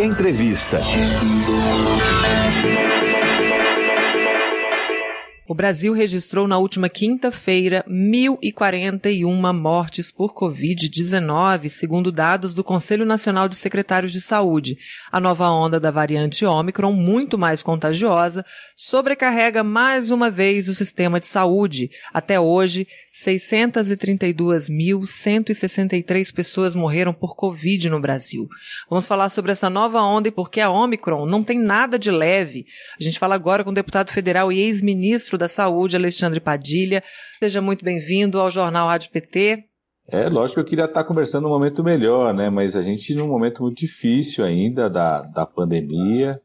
Entrevista. O Brasil registrou na última quinta-feira 1.041 mortes por Covid-19, segundo dados do Conselho Nacional de Secretários de Saúde. A nova onda da variante Ômicron, muito mais contagiosa, sobrecarrega mais uma vez o sistema de saúde. Até hoje, 632.163 pessoas morreram por Covid no Brasil. Vamos falar sobre essa nova onda e por que a Ômicron não tem nada de leve. A gente fala agora com o deputado federal e ex-ministro da Saúde, Alexandre Padilha. Seja muito bem-vindo ao Jornal Rádio PT. É, lógico que eu queria estar conversando num momento melhor, né? Mas a gente num momento muito difícil ainda da, da pandemia.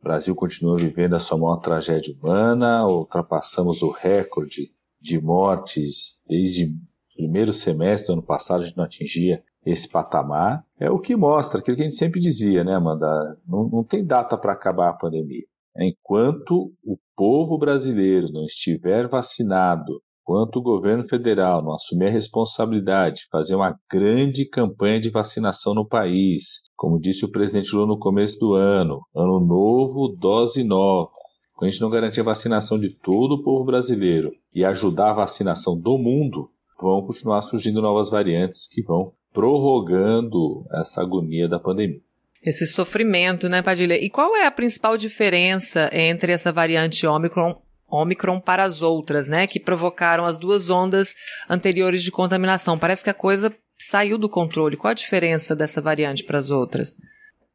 O Brasil continua vivendo a sua maior tragédia humana, ultrapassamos o recorde de mortes desde o primeiro semestre do ano passado, a gente não atingia esse patamar. É o que mostra aquilo que a gente sempre dizia, né, Amanda? Não, não tem data para acabar a pandemia. Enquanto o povo brasileiro não estiver vacinado, enquanto o governo federal não assumir a responsabilidade de fazer uma grande campanha de vacinação no país, como disse o presidente Lula no começo do ano, ano novo, dose nova, quando a gente não garantir a vacinação de todo o povo brasileiro e ajudar a vacinação do mundo, vão continuar surgindo novas variantes que vão prorrogando essa agonia da pandemia. Esse sofrimento, né, Padilha? E qual é a principal diferença entre essa variante Omicron, Omicron para as outras, né, que provocaram as duas ondas anteriores de contaminação? Parece que a coisa saiu do controle. Qual a diferença dessa variante para as outras?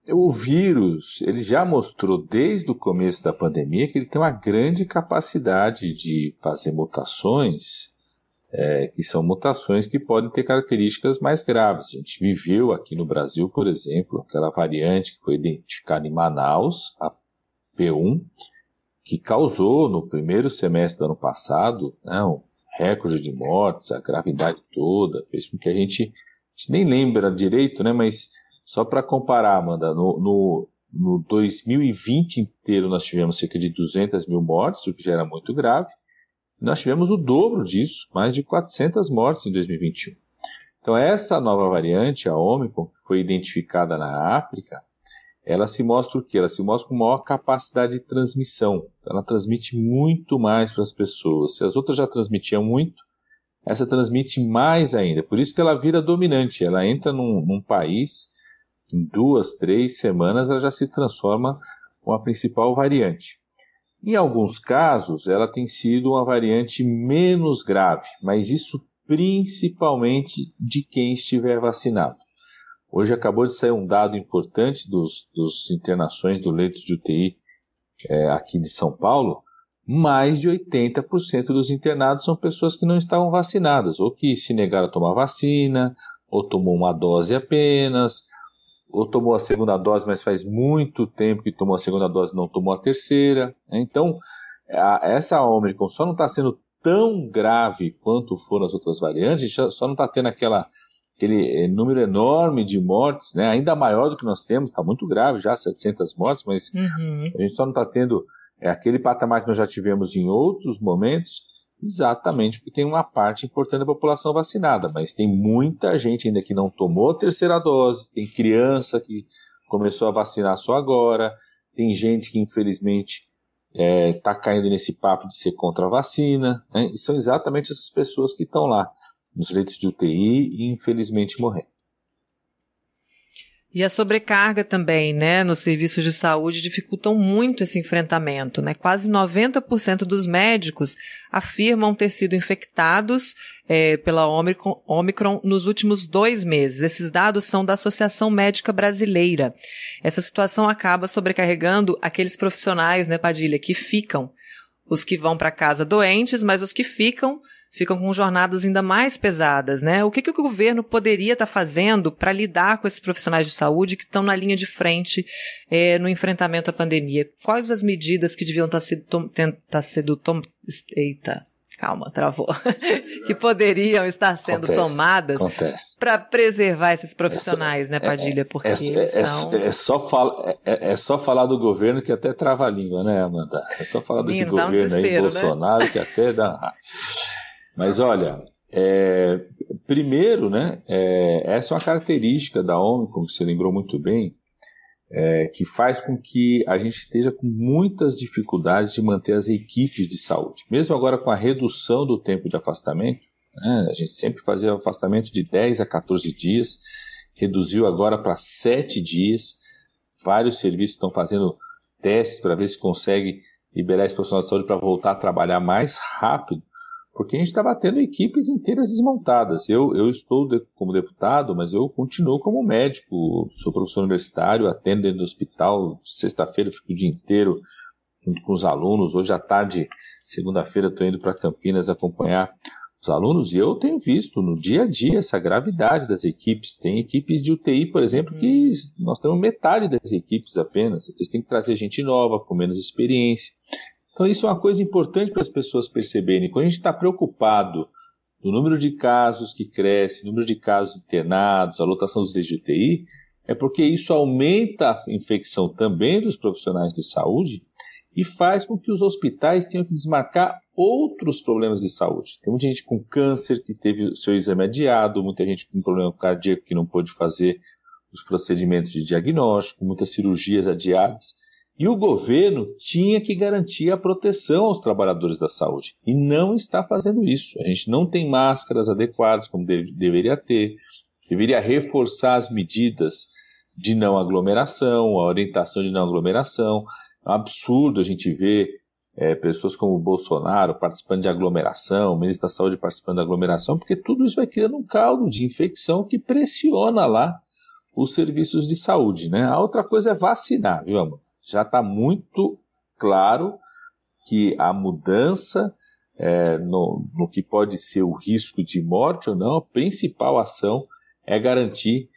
O vírus, ele já mostrou desde o começo da pandemia que ele tem uma grande capacidade de fazer mutações é, que são mutações que podem ter características mais graves. A gente viveu aqui no Brasil, por exemplo, aquela variante que foi identificada em Manaus, a P1, que causou no primeiro semestre do ano passado né, um recorde de mortes, a gravidade toda, fez com que a gente, a gente nem lembra direito, né, mas só para comparar, Amanda, no, no, no 2020 inteiro nós tivemos cerca de 200 mil mortes, o que já era muito grave. Nós tivemos o dobro disso, mais de 400 mortes em 2021. Então, essa nova variante, a Omicron, que foi identificada na África, ela se mostra o quê? Ela se mostra com maior capacidade de transmissão. Então, ela transmite muito mais para as pessoas. Se as outras já transmitiam muito, essa transmite mais ainda. Por isso que ela vira dominante. Ela entra num, num país, em duas, três semanas, ela já se transforma com a principal variante. Em alguns casos, ela tem sido uma variante menos grave, mas isso principalmente de quem estiver vacinado. Hoje acabou de sair um dado importante dos, dos internações do leitos de UTI é, aqui de São Paulo. Mais de 80% dos internados são pessoas que não estavam vacinadas, ou que se negaram a tomar vacina, ou tomou uma dose apenas, ou tomou a segunda dose, mas faz muito tempo que tomou a segunda dose não tomou a terceira. Né? Então, a, essa Omicron só não está sendo tão grave quanto foram as outras variantes, só não está tendo aquela, aquele eh, número enorme de mortes, né? ainda maior do que nós temos, está muito grave já, 700 mortes, mas uhum. a gente só não está tendo é, aquele patamar que nós já tivemos em outros momentos, Exatamente, porque tem uma parte importante da população vacinada, mas tem muita gente ainda que não tomou a terceira dose, tem criança que começou a vacinar só agora, tem gente que infelizmente está é, tá caindo nesse papo de ser contra a vacina, né? e são exatamente essas pessoas que estão lá nos leitos de UTI e infelizmente morrendo. E a sobrecarga também, né, nos serviços de saúde dificultam muito esse enfrentamento, né? Quase 90% dos médicos afirmam ter sido infectados é, pela Omicron, Omicron nos últimos dois meses. Esses dados são da Associação Médica Brasileira. Essa situação acaba sobrecarregando aqueles profissionais, né, Padilha, que ficam. Os que vão para casa doentes, mas os que ficam ficam com jornadas ainda mais pesadas, né? O que, que o governo poderia estar tá fazendo para lidar com esses profissionais de saúde que estão na linha de frente é, no enfrentamento à pandemia? Quais as medidas que deviam estar tá sendo, tá sendo tom... Eita, calma, travou, que poderiam estar sendo acontece, tomadas para preservar esses profissionais, né, Padilha? Porque é, é, estão... é, só fala, é, é, só falar do governo que até trava a língua, né, Amanda? É só falar desse Menino, governo um aí, né? Bolsonaro, né? que até dá. Mas olha, é, primeiro, né, é, essa é uma característica da Omicron, que você lembrou muito bem, é, que faz com que a gente esteja com muitas dificuldades de manter as equipes de saúde. Mesmo agora com a redução do tempo de afastamento, né, a gente sempre fazia afastamento de 10 a 14 dias, reduziu agora para 7 dias. Vários serviços estão fazendo testes para ver se consegue liberar esse profissional de saúde para voltar a trabalhar mais rápido porque a gente estava tendo equipes inteiras desmontadas. Eu, eu estou de, como deputado, mas eu continuo como médico, sou professor universitário, atendo dentro do hospital. Sexta-feira fico o dia inteiro junto com os alunos. Hoje à tarde, segunda-feira, estou indo para Campinas acompanhar os alunos e eu tenho visto no dia a dia essa gravidade das equipes. Tem equipes de UTI, por exemplo, que uhum. nós temos metade das equipes apenas. Vocês têm que trazer gente nova, com menos experiência. Então, isso é uma coisa importante para as pessoas perceberem. Quando a gente está preocupado no número de casos que cresce, número de casos internados, a lotação dos leitos de UTI, é porque isso aumenta a infecção também dos profissionais de saúde e faz com que os hospitais tenham que desmarcar outros problemas de saúde. Tem muita gente com câncer que teve o seu exame adiado, muita gente com problema cardíaco que não pôde fazer os procedimentos de diagnóstico, muitas cirurgias adiadas. E o governo tinha que garantir a proteção aos trabalhadores da saúde. E não está fazendo isso. A gente não tem máscaras adequadas como deve, deveria ter. Deveria reforçar as medidas de não aglomeração, a orientação de não aglomeração. É um absurdo a gente ver é, pessoas como o Bolsonaro participando de aglomeração, o ministro da Saúde participando de aglomeração, porque tudo isso vai criando um caldo de infecção que pressiona lá os serviços de saúde. Né? A outra coisa é vacinar, viu, amor? Já está muito claro que a mudança é, no, no, que pode ser o risco de morte ou não, a principal ação é garantir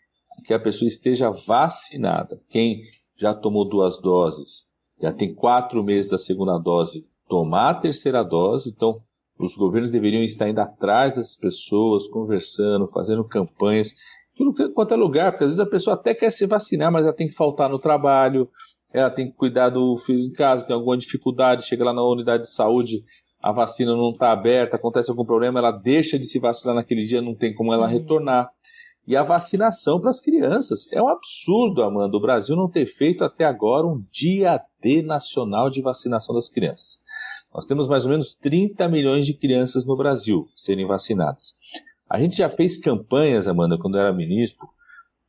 que a pessoa esteja vacinada. Quem já tomou duas doses, já tem quatro meses da segunda dose, tomar a terceira dose. Então, os governos deveriam estar indo atrás dessas pessoas, conversando, fazendo campanhas, tudo quanto é lugar, porque às vezes a pessoa até quer se vacinar, mas ela tem que faltar no trabalho, ela tem que cuidar do filho em casa, tem alguma dificuldade, chega lá na unidade de saúde, a vacina não está aberta, acontece algum problema, ela deixa de se vacinar naquele dia, não tem como ela uhum. retornar. E a vacinação para as crianças. É um absurdo, Amanda, o Brasil não ter feito até agora um dia D nacional de vacinação das crianças. Nós temos mais ou menos 30 milhões de crianças no Brasil serem vacinadas. A gente já fez campanhas, Amanda, quando eu era ministro,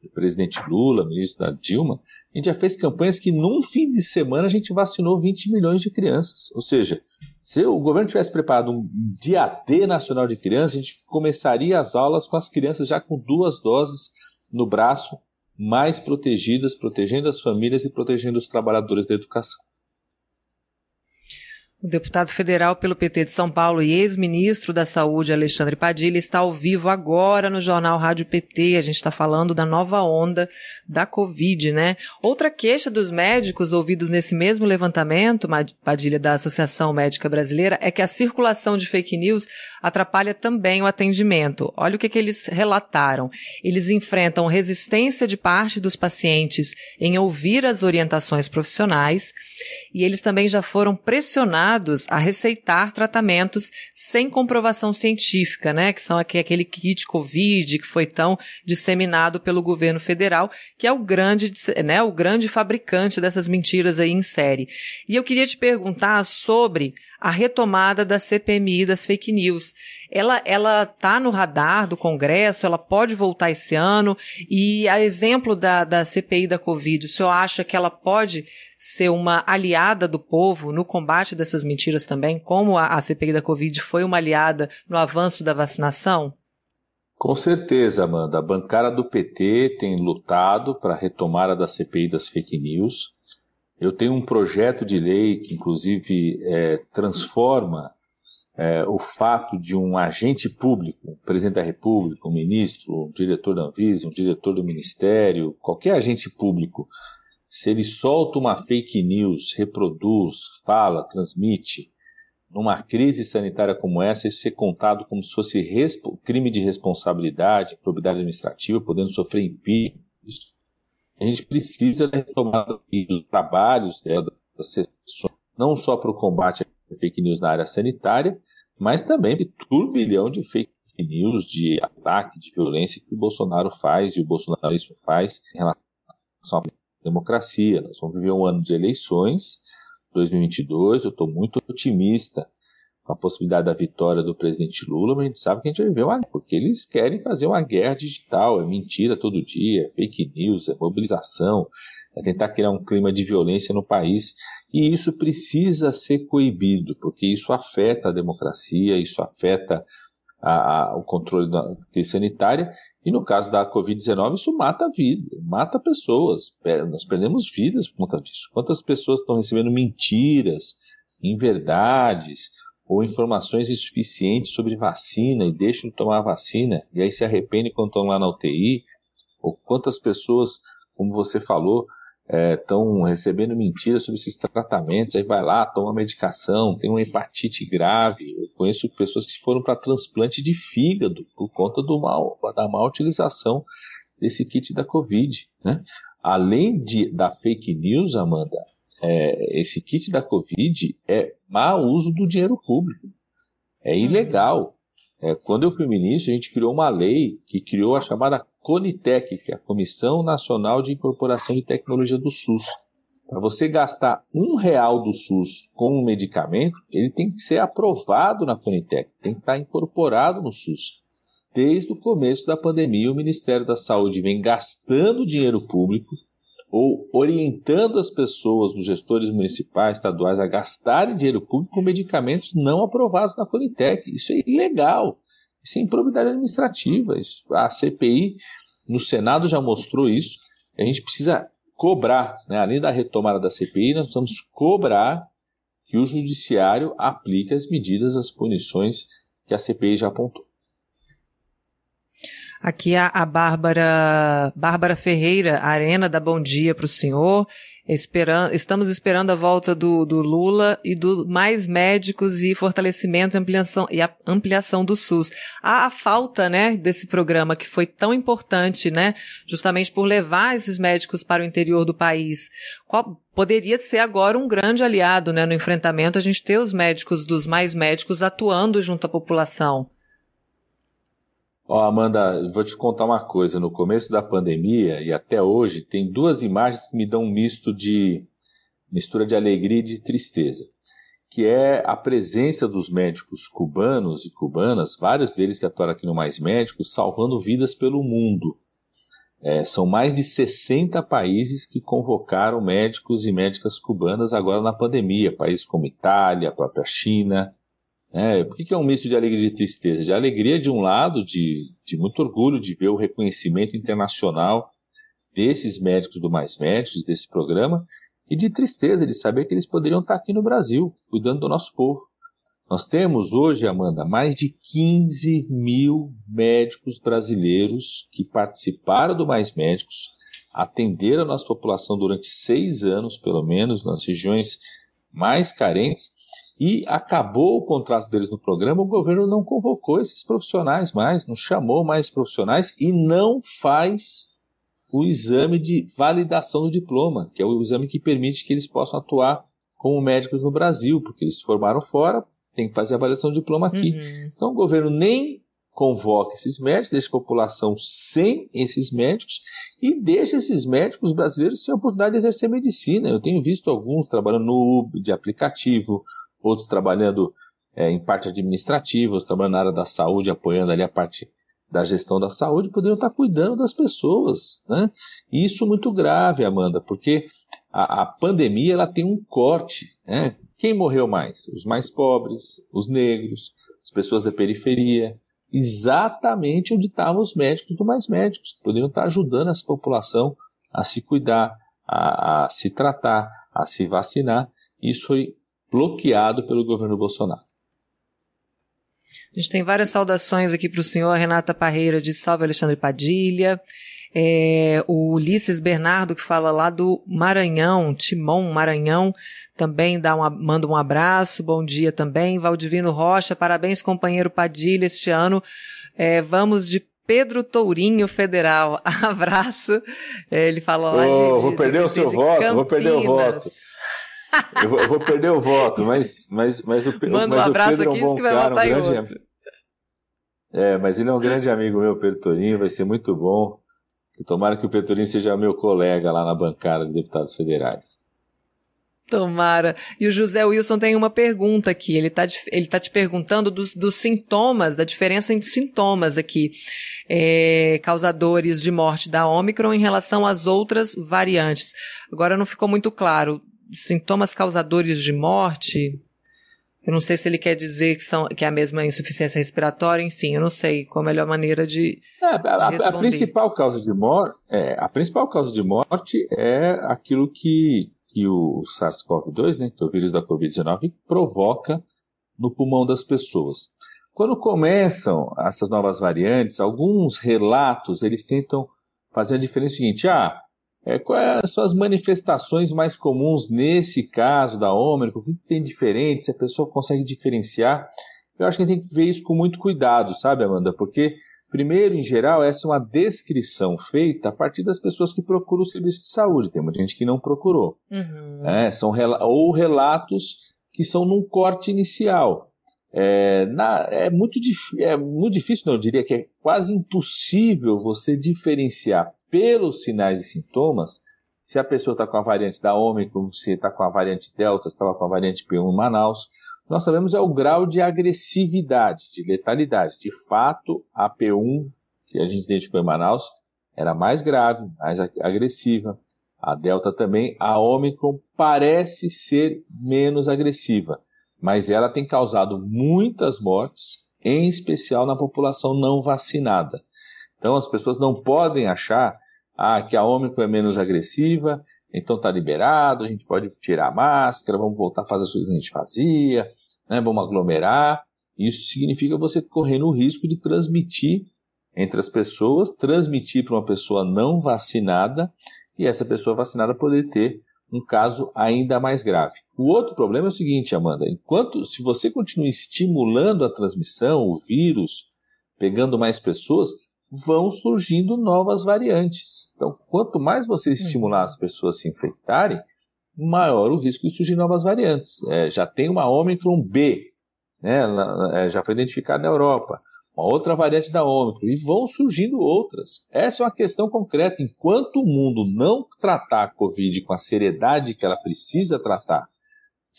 o presidente Lula, ministro da Dilma, a gente já fez campanhas que num fim de semana a gente vacinou 20 milhões de crianças. Ou seja, se o governo tivesse preparado um dia D nacional de crianças, a gente começaria as aulas com as crianças já com duas doses no braço, mais protegidas, protegendo as famílias e protegendo os trabalhadores da educação. O deputado federal pelo PT de São Paulo e ex-ministro da Saúde, Alexandre Padilha, está ao vivo agora no Jornal Rádio PT. A gente está falando da nova onda da Covid, né? Outra queixa dos médicos ouvidos nesse mesmo levantamento, Padilha, da Associação Médica Brasileira, é que a circulação de fake news atrapalha também o atendimento. Olha o que, que eles relataram. Eles enfrentam resistência de parte dos pacientes em ouvir as orientações profissionais e eles também já foram pressionados a receitar tratamentos sem comprovação científica, né? Que são aquele kit Covid que foi tão disseminado pelo governo federal, que é o grande, né, o grande fabricante dessas mentiras aí em série. E eu queria te perguntar sobre a retomada da CPMI das fake news. Ela ela tá no radar do Congresso, ela pode voltar esse ano e a exemplo da, da CPI da Covid, o senhor acha que ela pode ser uma aliada do povo no combate dessas mentiras também, como a, a CPI da Covid foi uma aliada no avanço da vacinação? Com certeza, Amanda. A bancada do PT tem lutado para a retomada da CPI das fake news. Eu tenho um projeto de lei que, inclusive, é, transforma é, o fato de um agente público, um presidente da República, um ministro, um diretor da Anvisa, um diretor do Ministério, qualquer agente público, se ele solta uma fake news, reproduz, fala, transmite, numa crise sanitária como essa, isso ser contado como se fosse crime de responsabilidade, probidade administrativa, podendo sofrer impeachment, a gente precisa da retomada dos trabalhos dela, das sessões, não só para o combate à fake news na área sanitária, mas também de turbilhão de fake news, de ataque, de violência que o Bolsonaro faz e o bolsonarismo faz em relação à democracia. Nós vamos viver um ano de eleições, 2022. Eu estou muito otimista a possibilidade da vitória do presidente Lula, mas a gente sabe que a gente vai viver uma porque eles querem fazer uma guerra digital, é mentira todo dia, é fake news, é mobilização, é tentar criar um clima de violência no país. E isso precisa ser coibido, porque isso afeta a democracia, isso afeta a, a, o controle da crise sanitária, e no caso da Covid-19, isso mata a vida, mata pessoas. Nós perdemos vidas por conta disso. Quantas pessoas estão recebendo mentiras, inverdades, ou informações insuficientes sobre vacina e deixam de tomar vacina, e aí se arrependem quando estão lá na UTI, ou quantas pessoas, como você falou, estão é, recebendo mentiras sobre esses tratamentos, aí vai lá, toma medicação, tem uma hepatite grave. Eu conheço pessoas que foram para transplante de fígado por conta do mal, da má utilização desse kit da Covid. Né? Além de, da fake news, Amanda, é, esse kit da Covid é mau uso do dinheiro público. É uhum. ilegal. É, quando eu fui ministro, a gente criou uma lei que criou a chamada Conitec, que é a Comissão Nacional de Incorporação de Tecnologia do SUS. Para você gastar um real do SUS com um medicamento, ele tem que ser aprovado na Conitec, tem que estar incorporado no SUS. Desde o começo da pandemia, o Ministério da Saúde vem gastando dinheiro público ou orientando as pessoas, os gestores municipais, estaduais, a gastarem dinheiro público com medicamentos não aprovados na Conitec. Isso é ilegal. Isso é improbidade administrativa. Isso, a CPI no Senado já mostrou isso. A gente precisa cobrar, né? além da retomada da CPI, nós precisamos cobrar que o Judiciário aplique as medidas, as punições que a CPI já apontou. Aqui a, Bárbara, Bárbara Ferreira, Arena, dá bom dia para o senhor. Estamos esperando a volta do, do Lula e do mais médicos e fortalecimento e ampliação, e ampliação do SUS. Há a falta, né, desse programa que foi tão importante, né, justamente por levar esses médicos para o interior do país. Qual, poderia ser agora um grande aliado, né, no enfrentamento, a gente ter os médicos dos mais médicos atuando junto à população. Ó, Amanda, vou te contar uma coisa. No começo da pandemia e até hoje, tem duas imagens que me dão um misto de mistura de alegria e de tristeza, que é a presença dos médicos cubanos e cubanas, vários deles que atuaram aqui no Mais Médicos, salvando vidas pelo mundo. É, são mais de 60 países que convocaram médicos e médicas cubanas agora na pandemia, países como Itália, a própria China, é, por que, que é um misto de alegria e de tristeza? De alegria, de um lado, de, de muito orgulho de ver o reconhecimento internacional desses médicos do Mais Médicos, desse programa, e de tristeza de saber que eles poderiam estar aqui no Brasil, cuidando do nosso povo. Nós temos hoje, Amanda, mais de 15 mil médicos brasileiros que participaram do Mais Médicos, atenderam a nossa população durante seis anos, pelo menos, nas regiões mais carentes, e acabou o contrato deles no programa, o governo não convocou esses profissionais mais, não chamou mais profissionais e não faz o exame de validação do diploma, que é o exame que permite que eles possam atuar como médicos no Brasil, porque eles se formaram fora, tem que fazer a avaliação do diploma aqui. Uhum. Então o governo nem convoca esses médicos, deixa a população sem esses médicos e deixa esses médicos brasileiros sem a oportunidade de exercer medicina. Eu tenho visto alguns trabalhando no Uber, de aplicativo, outros trabalhando é, em parte administrativa, outros trabalhando na área da saúde, apoiando ali a parte da gestão da saúde, poderiam estar cuidando das pessoas. Né? E isso muito grave, Amanda, porque a, a pandemia ela tem um corte. Né? Quem morreu mais? Os mais pobres, os negros, as pessoas da periferia, exatamente onde estavam os médicos do mais médicos. Poderiam estar ajudando essa população a se cuidar, a, a se tratar, a se vacinar. Isso foi bloqueado pelo governo Bolsonaro. A gente tem várias saudações aqui para o senhor. Renata Parreira de Salve Alexandre Padilha. É, o Ulisses Bernardo, que fala lá do Maranhão, Timon Maranhão, também dá uma, manda um abraço, bom dia também. Valdivino Rocha, parabéns, companheiro Padilha, este ano. É, vamos de Pedro Tourinho Federal. Abraço. É, ele falou lá oh, de, Vou perder o seu voto, Campinas. vou perder o voto. Eu vou, eu vou, perder o voto, mas, mas, mas o, Manda mas um abraço Pedro aqui, é um que vai cara, votar um grande, É, mas ele é um grande amigo meu, Pedro Torinho, vai ser muito bom. Tomara que o Petrolin seja meu colega lá na bancada de deputados federais. Tomara. E o José Wilson tem uma pergunta aqui. Ele está ele tá te perguntando dos, dos, sintomas, da diferença entre sintomas aqui, é, causadores de morte da Omicron em relação às outras variantes. Agora não ficou muito claro. Sintomas causadores de morte? Eu não sei se ele quer dizer que, são, que é a mesma insuficiência respiratória, enfim, eu não sei qual a melhor maneira de. É, a, de a, a, principal causa de morte, é, a principal causa de morte é aquilo que que o SARS-CoV-2, né, que é o vírus da Covid-19, provoca no pulmão das pessoas. Quando começam essas novas variantes, alguns relatos eles tentam fazer a diferença seguinte: ah, é, quais são as manifestações mais comuns nesse caso da Ômicron? O que tem diferente? Se a pessoa consegue diferenciar? Eu acho que a gente tem que ver isso com muito cuidado, sabe, Amanda? Porque Primeiro, em geral, essa é uma descrição feita a partir das pessoas que procuram o serviço de saúde. Tem muita gente que não procurou. Uhum. É, são ou relatos que são num corte inicial. É, na, é, muito, é muito difícil, não, eu diria que é quase impossível você diferenciar pelos sinais e sintomas se a pessoa está com a variante da Ômicron, se está com a variante Delta, se estava com a variante P1 em Manaus nós sabemos é o grau de agressividade, de letalidade. De fato, a P1 que a gente identificou em Manaus era mais grave, mais agressiva. A Delta também. A Omicron parece ser menos agressiva, mas ela tem causado muitas mortes, em especial na população não vacinada. Então as pessoas não podem achar ah, que a Omicron é menos agressiva então tá liberado, a gente pode tirar a máscara, vamos voltar a fazer as coisas que a gente fazia, né? vamos aglomerar. Isso significa você correndo o risco de transmitir entre as pessoas, transmitir para uma pessoa não vacinada e essa pessoa vacinada poder ter um caso ainda mais grave. O outro problema é o seguinte, Amanda, enquanto se você continua estimulando a transmissão, o vírus, pegando mais pessoas, vão surgindo novas variantes. Então, quanto mais você estimular as pessoas a se infectarem, maior o risco de surgir novas variantes. É, já tem uma Omicron B, né, é, já foi identificada na Europa, uma outra variante da Omicron, e vão surgindo outras. Essa é uma questão concreta. Enquanto o mundo não tratar a Covid com a seriedade que ela precisa tratar,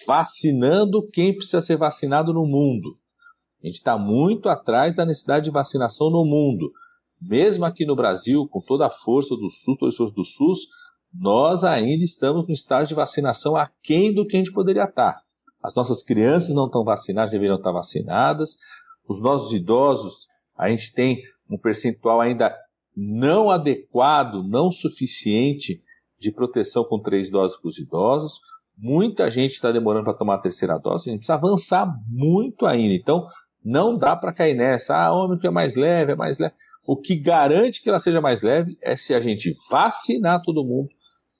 vacinando quem precisa ser vacinado no mundo, a gente está muito atrás da necessidade de vacinação no mundo. Mesmo aqui no Brasil, com toda a força do SUS, todas as pessoas do SUS, nós ainda estamos no estágio de vacinação aquém do que a gente poderia estar. As nossas crianças não estão vacinadas, deveriam estar vacinadas. Os nossos idosos, a gente tem um percentual ainda não adequado, não suficiente de proteção com três doses para os idosos. Muita gente está demorando para tomar a terceira dose, a gente precisa avançar muito ainda. Então, não dá para cair nessa. Ah, homem que é mais leve, é mais leve. O que garante que ela seja mais leve é se a gente vacinar todo mundo,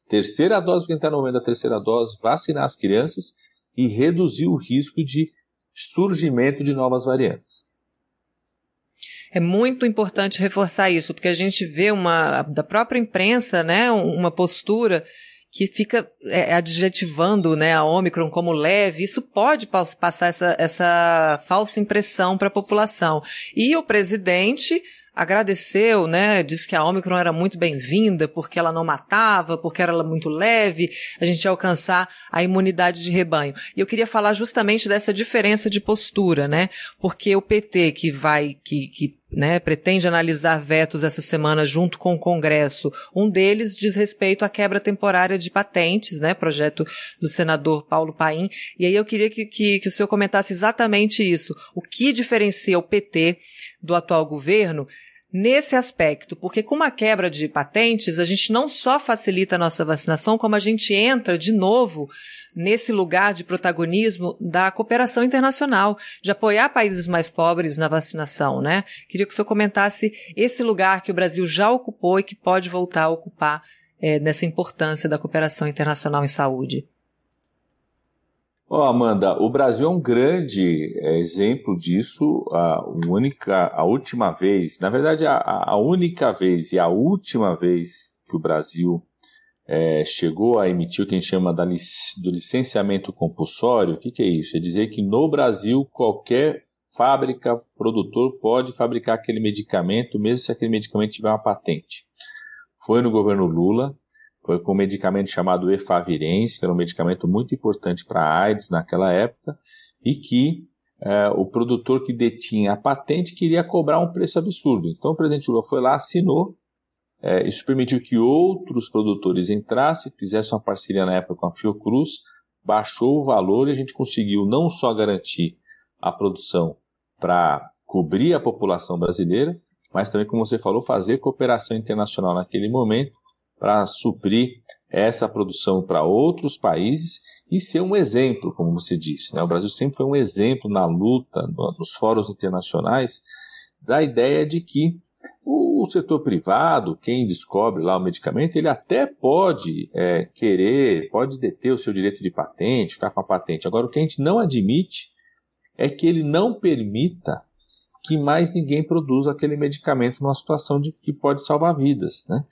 terceira dose, quem está no momento da terceira dose, vacinar as crianças e reduzir o risco de surgimento de novas variantes. É muito importante reforçar isso, porque a gente vê uma da própria imprensa, né, uma postura que fica é, adjetivando né, a Omicron como leve, isso pode passar essa, essa falsa impressão para a população. E o presidente agradeceu, né? Disse que a Omicron era muito bem-vinda porque ela não matava, porque era muito leve, a gente ia alcançar a imunidade de rebanho. E eu queria falar justamente dessa diferença de postura, né? Porque o PT que vai, que, que né, pretende analisar vetos essa semana junto com o Congresso. Um deles diz respeito à quebra temporária de patentes, né, projeto do senador Paulo Paim. E aí eu queria que, que, que o senhor comentasse exatamente isso. O que diferencia o PT do atual governo nesse aspecto, porque com uma quebra de patentes, a gente não só facilita a nossa vacinação, como a gente entra de novo nesse lugar de protagonismo da cooperação internacional, de apoiar países mais pobres na vacinação, né? Queria que o senhor comentasse esse lugar que o Brasil já ocupou e que pode voltar a ocupar é, nessa importância da cooperação internacional em saúde. Oh, Amanda, o Brasil é um grande é, exemplo disso. A única, a última vez, na verdade, a, a única vez e a última vez que o Brasil é, chegou a emitir o que a gente chama da, do licenciamento compulsório. O que, que é isso? É dizer que no Brasil qualquer fábrica, produtor pode fabricar aquele medicamento, mesmo se aquele medicamento tiver uma patente. foi no governo Lula, foi com um medicamento chamado Efavirenz, que era um medicamento muito importante para a AIDS naquela época, e que é, o produtor que detinha a patente queria cobrar um preço absurdo. Então o presidente Lula foi lá, assinou, é, isso permitiu que outros produtores entrassem, fizessem uma parceria na época com a Fiocruz, baixou o valor e a gente conseguiu não só garantir a produção para cobrir a população brasileira, mas também, como você falou, fazer cooperação internacional naquele momento para suprir essa produção para outros países e ser um exemplo, como você disse. Né? O Brasil sempre foi um exemplo na luta, nos fóruns internacionais, da ideia de que o setor privado, quem descobre lá o medicamento, ele até pode é, querer, pode deter o seu direito de patente, ficar com a patente. Agora, o que a gente não admite é que ele não permita que mais ninguém produza aquele medicamento numa situação de que pode salvar vidas, né?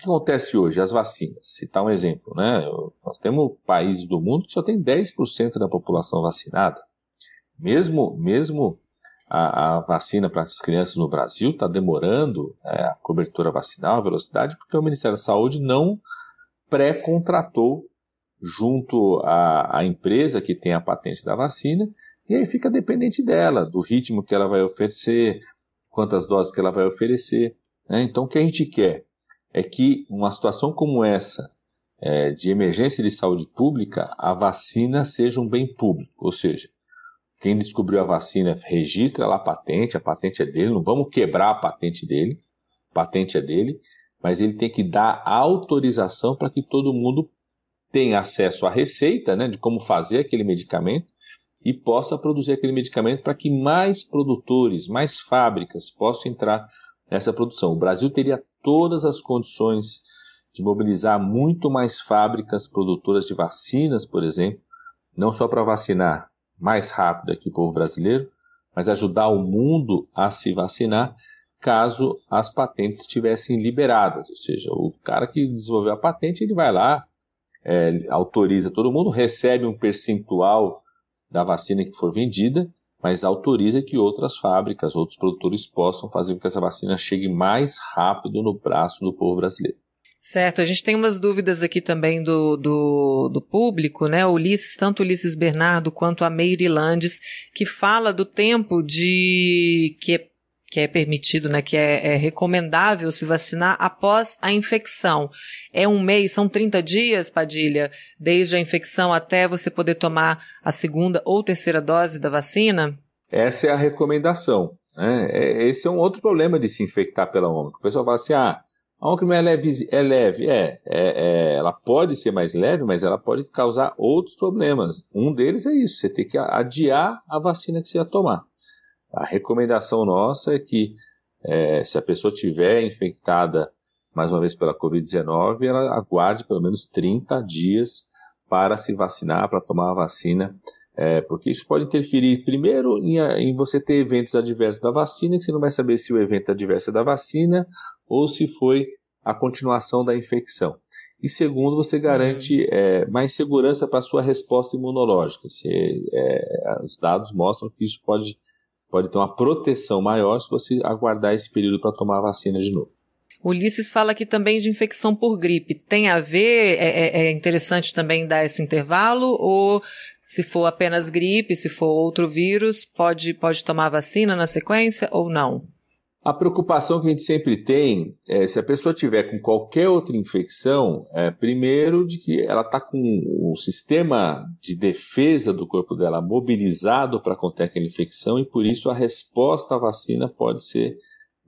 Que acontece hoje? As vacinas. Citar um exemplo, né? Nós temos países do mundo que só tem 10% da população vacinada. Mesmo, mesmo a, a vacina para as crianças no Brasil está demorando é, a cobertura vacinal, a velocidade, porque o Ministério da Saúde não pré-contratou junto à, à empresa que tem a patente da vacina e aí fica dependente dela, do ritmo que ela vai oferecer, quantas doses que ela vai oferecer. Né? Então, o que a gente quer é que, uma situação como essa, é, de emergência de saúde pública, a vacina seja um bem público. Ou seja, quem descobriu a vacina registra lá a patente, a patente é dele, não vamos quebrar a patente dele, a patente é dele, mas ele tem que dar autorização para que todo mundo tenha acesso à receita né, de como fazer aquele medicamento e possa produzir aquele medicamento para que mais produtores, mais fábricas possam entrar nessa produção. O Brasil teria todas as condições de mobilizar muito mais fábricas produtoras de vacinas, por exemplo, não só para vacinar mais rápido aqui o povo brasileiro, mas ajudar o mundo a se vacinar caso as patentes estivessem liberadas. Ou seja, o cara que desenvolveu a patente, ele vai lá, é, autoriza todo mundo, recebe um percentual da vacina que for vendida, mas autoriza que outras fábricas, outros produtores possam fazer com que essa vacina chegue mais rápido no braço do povo brasileiro. Certo, a gente tem umas dúvidas aqui também do, do, do público, né? O Ulisses, tanto Ulisses Bernardo quanto a Meire Landes, que fala do tempo de que é que é permitido, né, que é, é, recomendável se vacinar após a infecção. É um mês, são 30 dias, Padilha, desde a infecção até você poder tomar a segunda ou terceira dose da vacina? Essa é a recomendação. Né? É, esse é um outro problema de se infectar pela Ômicron. O pessoal fala assim, ah, a Ômicron é leve, é leve. É, é, é, ela pode ser mais leve, mas ela pode causar outros problemas. Um deles é isso, você tem que adiar a vacina que você ia tomar. A recomendação nossa é que é, se a pessoa tiver infectada mais uma vez pela Covid-19, ela aguarde pelo menos 30 dias para se vacinar, para tomar a vacina, é, porque isso pode interferir, primeiro, em, em, você ter eventos adversos da vacina, que você não vai saber se o evento adverso é da vacina ou se foi a continuação da infecção. E segundo, você garante é, mais segurança para a sua resposta imunológica. Se, é, os dados mostram que isso pode pode ter uma proteção maior se você aguardar esse período para tomar a vacina de novo. Ulisses fala aqui também de infecção por gripe. Tem a ver? É, é, é interessante também dar esse intervalo? Ou se for apenas gripe, se for outro vírus, pode, pode tomar vacina na sequência ou não? A preocupação que a gente sempre tem é se a pessoa tiver com qualquer outra infecção, é, primeiro de que ela está com o sistema de defesa do corpo dela mobilizado para conter aquela infecção e por isso a resposta à vacina pode ser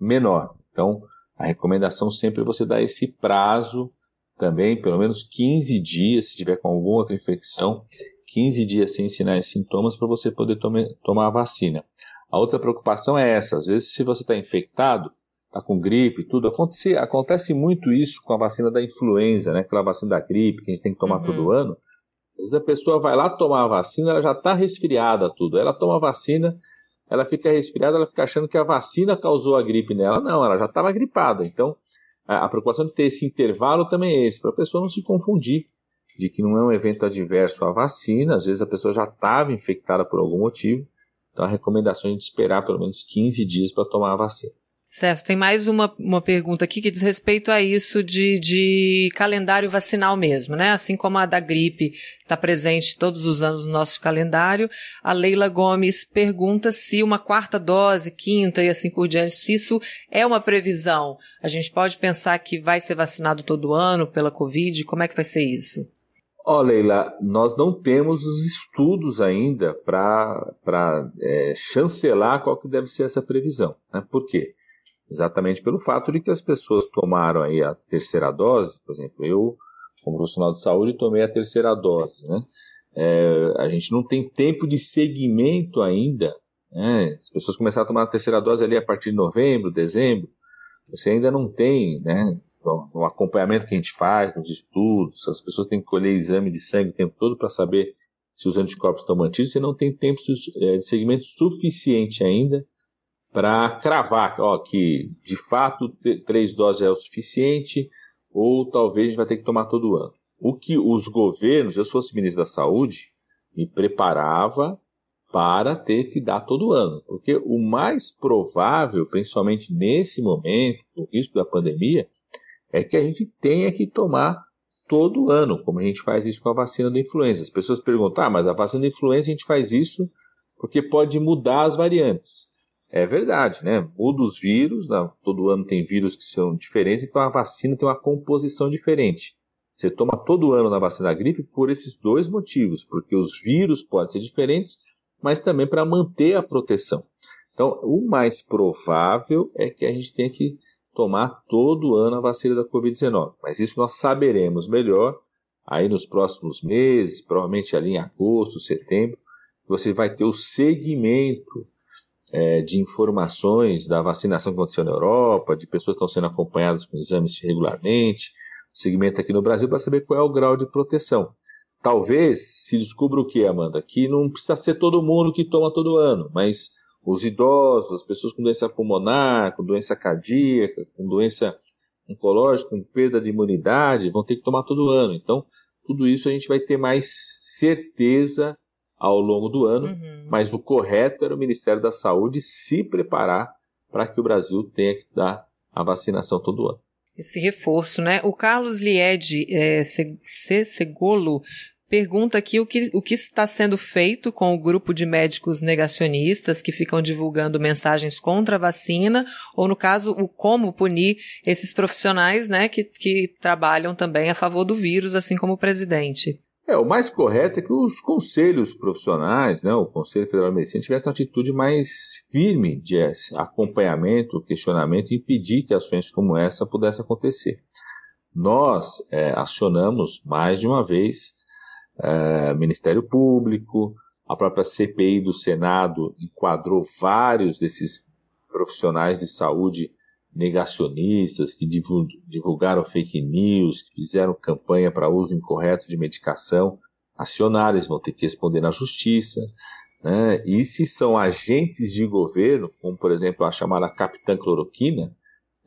menor. Então, a recomendação sempre é você dar esse prazo também, pelo menos 15 dias, se tiver com alguma outra infecção, 15 dias sem sinais e sintomas para você poder tome, tomar a vacina. A outra preocupação é essa: às vezes, se você está infectado, está com gripe, tudo, acontece, acontece muito isso com a vacina da influenza, né? Aquela vacina da gripe que a gente tem que tomar uhum. todo ano. Às vezes a pessoa vai lá tomar a vacina, ela já está resfriada, tudo. Ela toma a vacina, ela fica resfriada, ela fica achando que a vacina causou a gripe nela. Não, ela já estava gripada. Então, a, a preocupação de ter esse intervalo também é esse, para a pessoa não se confundir de que não é um evento adverso à vacina, às vezes a pessoa já estava infectada por algum motivo, então a recomendação é de esperar pelo menos 15 dias para tomar a vacina. Certo, tem mais uma, uma pergunta aqui que diz respeito a isso de, de calendário vacinal mesmo, né? Assim como a da gripe está presente todos os anos no nosso calendário, a Leila Gomes pergunta se uma quarta dose, quinta e assim por diante, se isso é uma previsão. A gente pode pensar que vai ser vacinado todo ano pela Covid, como é que vai ser isso? Ó, oh, Leila, nós não temos os estudos ainda para é, chancelar qual que deve ser essa previsão. Né? Por quê? Exatamente pelo fato de que as pessoas tomaram aí a terceira dose, por exemplo, eu, como profissional de saúde, tomei a terceira dose, né? É, a gente não tem tempo de segmento ainda, né? As pessoas começaram a tomar a terceira dose ali a partir de novembro, dezembro, você ainda não tem, né? No acompanhamento que a gente faz, nos estudos, as pessoas têm que colher exame de sangue o tempo todo para saber se os anticorpos estão mantidos, você não tem tempo é, de segmento suficiente ainda para cravar ó, que de fato três doses é o suficiente ou talvez a gente vai ter que tomar todo ano. O que os governos, eu se fosse ministro da Saúde, me preparava para ter que dar todo ano, porque o mais provável, principalmente nesse momento, no risco da pandemia, é que a gente tenha que tomar todo ano, como a gente faz isso com a vacina da influenza. As pessoas perguntam, ah, mas a vacina da influenza a gente faz isso porque pode mudar as variantes. É verdade, né? Muda os vírus, né? todo ano tem vírus que são diferentes, então a vacina tem uma composição diferente. Você toma todo ano na vacina da gripe por esses dois motivos, porque os vírus podem ser diferentes, mas também para manter a proteção. Então, o mais provável é que a gente tenha que tomar todo ano a vacina da Covid-19. Mas isso nós saberemos melhor aí nos próximos meses, provavelmente ali em agosto, setembro. Você vai ter o segmento é, de informações da vacinação que aconteceu na Europa, de pessoas que estão sendo acompanhadas com exames regularmente, segmento aqui no Brasil para saber qual é o grau de proteção. Talvez se descubra o que, Amanda? Que não precisa ser todo mundo que toma todo ano, mas os idosos, as pessoas com doença pulmonar, com doença cardíaca, com doença oncológica, com perda de imunidade, vão ter que tomar todo ano. Então, tudo isso a gente vai ter mais certeza ao longo do ano, uhum. mas o correto era o Ministério da Saúde se preparar para que o Brasil tenha que dar a vacinação todo ano. Esse reforço, né? O Carlos Lied é, Segolo pergunta aqui o que, o que está sendo feito com o grupo de médicos negacionistas que ficam divulgando mensagens contra a vacina, ou no caso, o como punir esses profissionais, né, que, que trabalham também a favor do vírus, assim como o presidente. É, o mais correto é que os conselhos profissionais, né, o Conselho Federal de Medicina, tivessem uma atitude mais firme de acompanhamento, questionamento e impedir que ações como essa pudessem acontecer. Nós é, acionamos mais de uma vez é, Ministério Público, a própria CPI do Senado enquadrou vários desses profissionais de saúde negacionistas que divulgaram fake news, que fizeram campanha para uso incorreto de medicação, acionaram, eles vão ter que responder na justiça. Né? E se são agentes de governo, como por exemplo a chamada Capitã Cloroquina,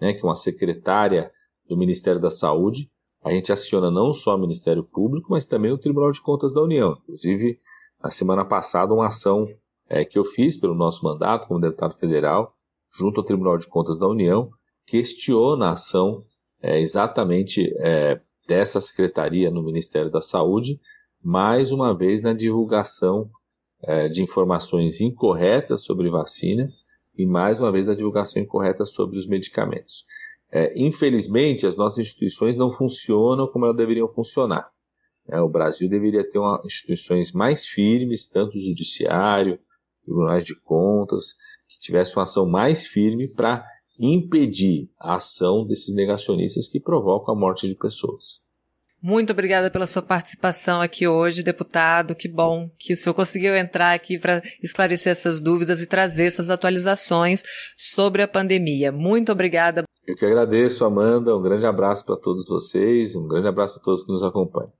né, que é uma secretária do Ministério da Saúde, a gente aciona não só o Ministério Público, mas também o Tribunal de Contas da União. Inclusive, na semana passada, uma ação é, que eu fiz pelo nosso mandato como deputado federal, junto ao Tribunal de Contas da União, questiona a ação é, exatamente é, dessa secretaria no Ministério da Saúde, mais uma vez na divulgação é, de informações incorretas sobre vacina e mais uma vez na divulgação incorreta sobre os medicamentos. É, infelizmente, as nossas instituições não funcionam como elas deveriam funcionar. É, o Brasil deveria ter uma, instituições mais firmes, tanto o judiciário, tribunais de contas, que tivesse uma ação mais firme para impedir a ação desses negacionistas que provocam a morte de pessoas. Muito obrigada pela sua participação aqui hoje, deputado. Que bom que o senhor conseguiu entrar aqui para esclarecer essas dúvidas e trazer essas atualizações sobre a pandemia. Muito obrigada. Eu que agradeço, Amanda. Um grande abraço para todos vocês, um grande abraço para todos que nos acompanham.